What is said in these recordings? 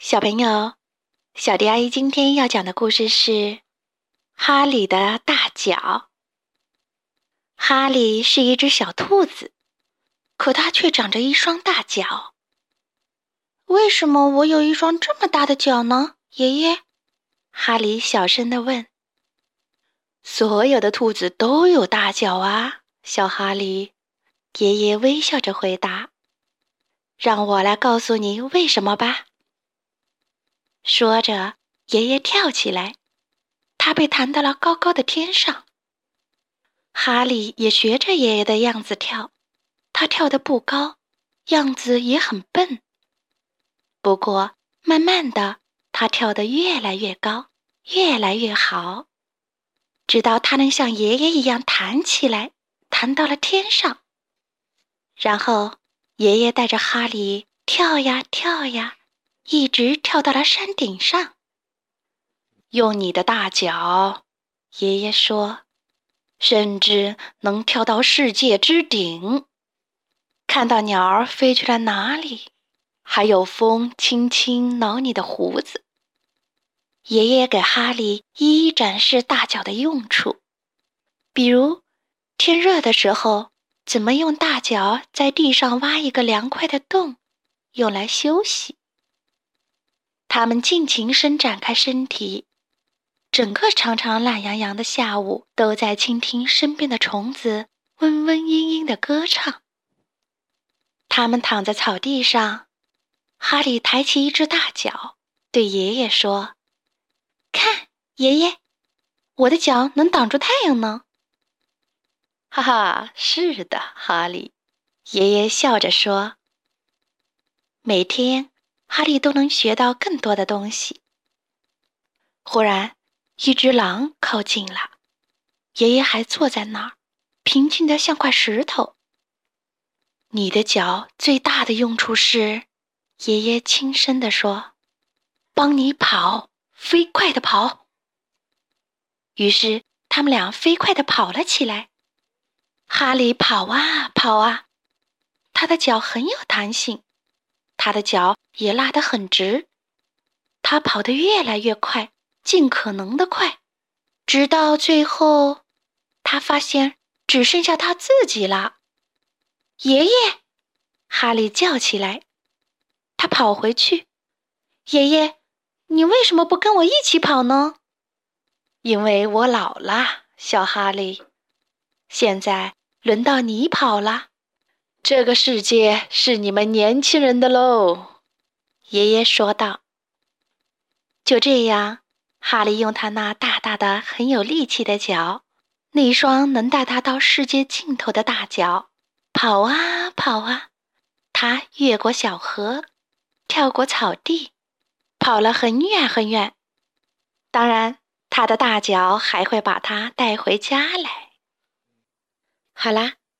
小朋友，小迪阿姨今天要讲的故事是《哈利的大脚》。哈利是一只小兔子，可它却长着一双大脚。为什么我有一双这么大的脚呢？爷爷，哈利小声的问。所有的兔子都有大脚啊，小哈利。爷爷微笑着回答：“让我来告诉你为什么吧。”说着，爷爷跳起来，他被弹到了高高的天上。哈利也学着爷爷的样子跳，他跳得不高，样子也很笨。不过，慢慢的，他跳得越来越高，越来越好，直到他能像爷爷一样弹起来，弹到了天上。然后，爷爷带着哈利跳呀跳呀。一直跳到了山顶上。用你的大脚，爷爷说，甚至能跳到世界之顶，看到鸟儿飞去了哪里，还有风轻轻挠你的胡子。爷爷给哈利一一展示大脚的用处，比如天热的时候，怎么用大脚在地上挖一个凉快的洞，用来休息。他们尽情伸展开身体，整个长长懒洋洋的下午都在倾听身边的虫子嗡嗡嘤嘤的歌唱。他们躺在草地上，哈利抬起一只大脚，对爷爷说：“看，爷爷，我的脚能挡住太阳呢。”“哈哈，是的，哈利。”爷爷笑着说：“每天。”哈利都能学到更多的东西。忽然，一只狼靠近了，爷爷还坐在那儿，平静的像块石头。你的脚最大的用处是，爷爷轻声地说：“帮你跑，飞快的跑。”于是，他们俩飞快的跑了起来。哈利跑啊跑啊，他的脚很有弹性。他的脚也拉得很直，他跑得越来越快，尽可能的快，直到最后，他发现只剩下他自己了。爷爷，哈利叫起来。他跑回去，爷爷，你为什么不跟我一起跑呢？因为我老了，小哈利。现在轮到你跑了。这个世界是你们年轻人的喽，爷爷说道。就这样，哈利用他那大大的、很有力气的脚，那双能带他到世界尽头的大脚，跑啊跑啊。他越过小河，跳过草地，跑了很远很远。当然，他的大脚还会把他带回家来。好啦。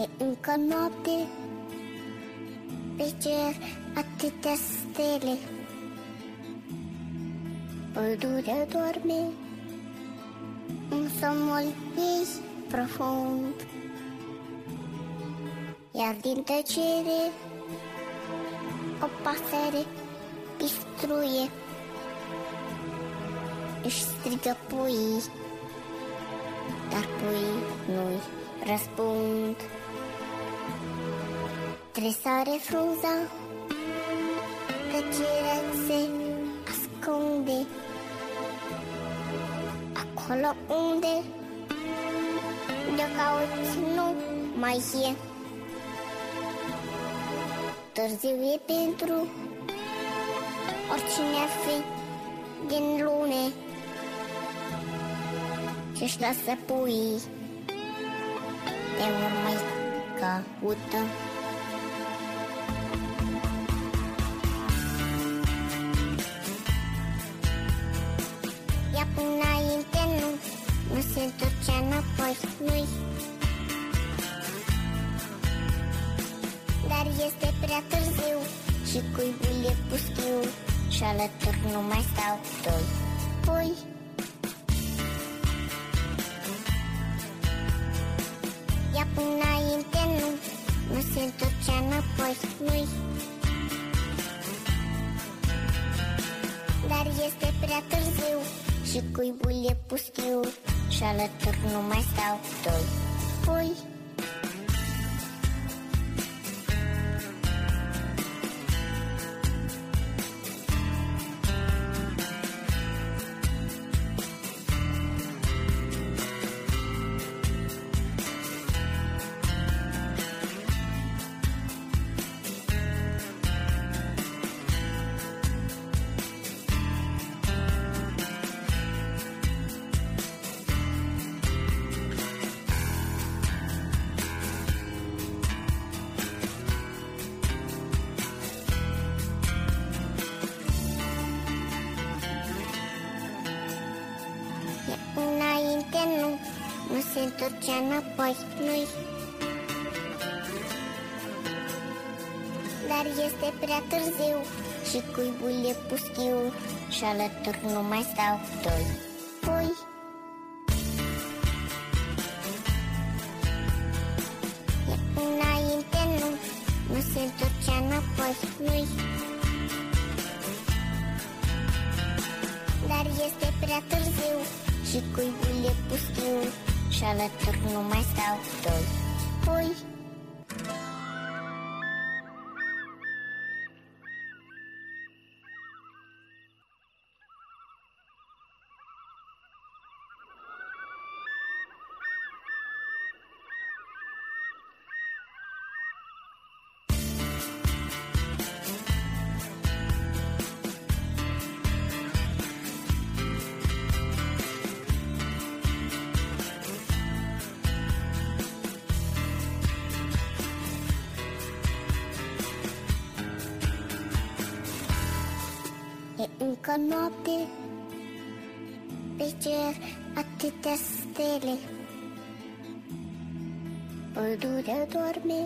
E încă noapte. Pe cer atâtea stele? Pădurea doarme Un somnul ei profund. Iar din tăcere O pasăre pistruie Își strigă puii Dar puii nu-i răspund Tresare frunza, tăcerea se ascunde Acolo unde de cauți nu mai e. Târziu e pentru oricine ar fi din lune Ce-și lasă puii Te vor mai caută Și cuibul e pustiu Și alături nu mai stau doi. Pui. Ia până înainte nu Nu se întorcea înapoi Nu-i. Dar este prea târziu Și cuibul e pustiu Și alături nu mai stau doi. Pui se întorcea înapoi, nu-i Dar este prea târziu și cuibul e puschiu Și alături nu mai stau doi. Pui Înainte nu, nu se întorcea înapoi, nu-i Dar este prea târziu și cuibul e pustiu Xalé tornou mais alto. Oi. Încă noapte Pe cer atâtea stele. Pădurea doarme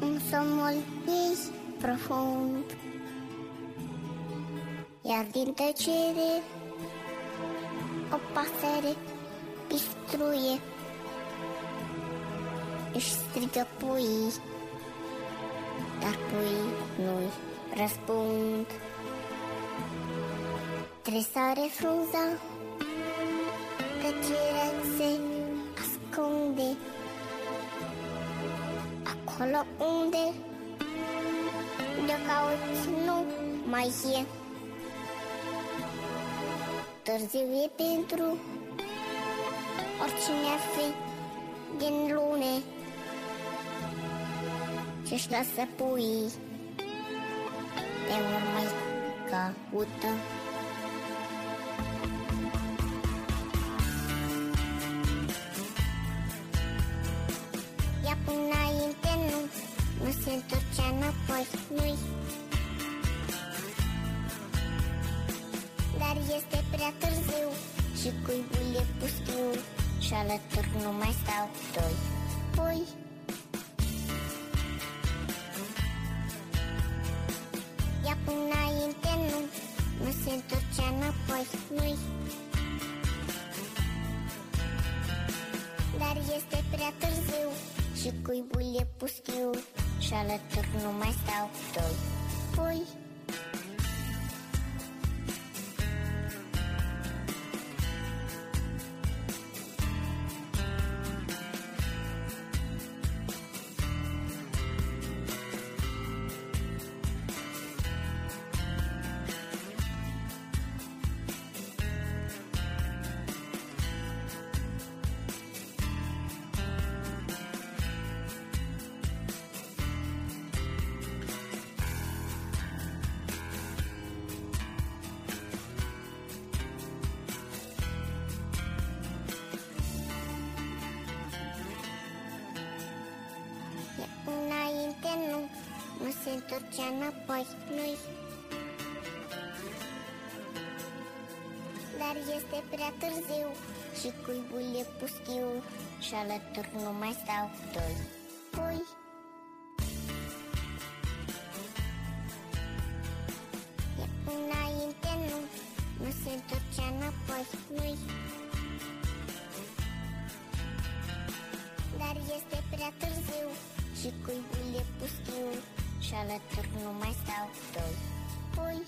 Un somnul ei profund. Iar din tăcere O pasăre pistruie Își strigă puii Dar puii nu-i răspund Tresare frunza Tăcerea se ascunde. Acolo unde De cauți nu mai e. Târziu e pentru Oricine ar fi din lune Ce-și lasă puii Te vor mai caută se întorcea înapoi Nu-i? Dar este prea târziu Și cuibul e pustiu Și alături nu mai stau doi. Pui Ia până înainte nu Nu se întorcea înapoi Nu-i? Dar este prea târziu Și cuibul e pustiu Și alături nu mai stau. Doi. Pui întorcea înapoi nu Dar este prea târziu și cuibul e pustiu Și alături nu mai stau doi. Pui E înainte nu, nu se întorcea înapoi nu Dar este prea târziu și cuibul e pustiu Și alături nu mai stau doi. Pui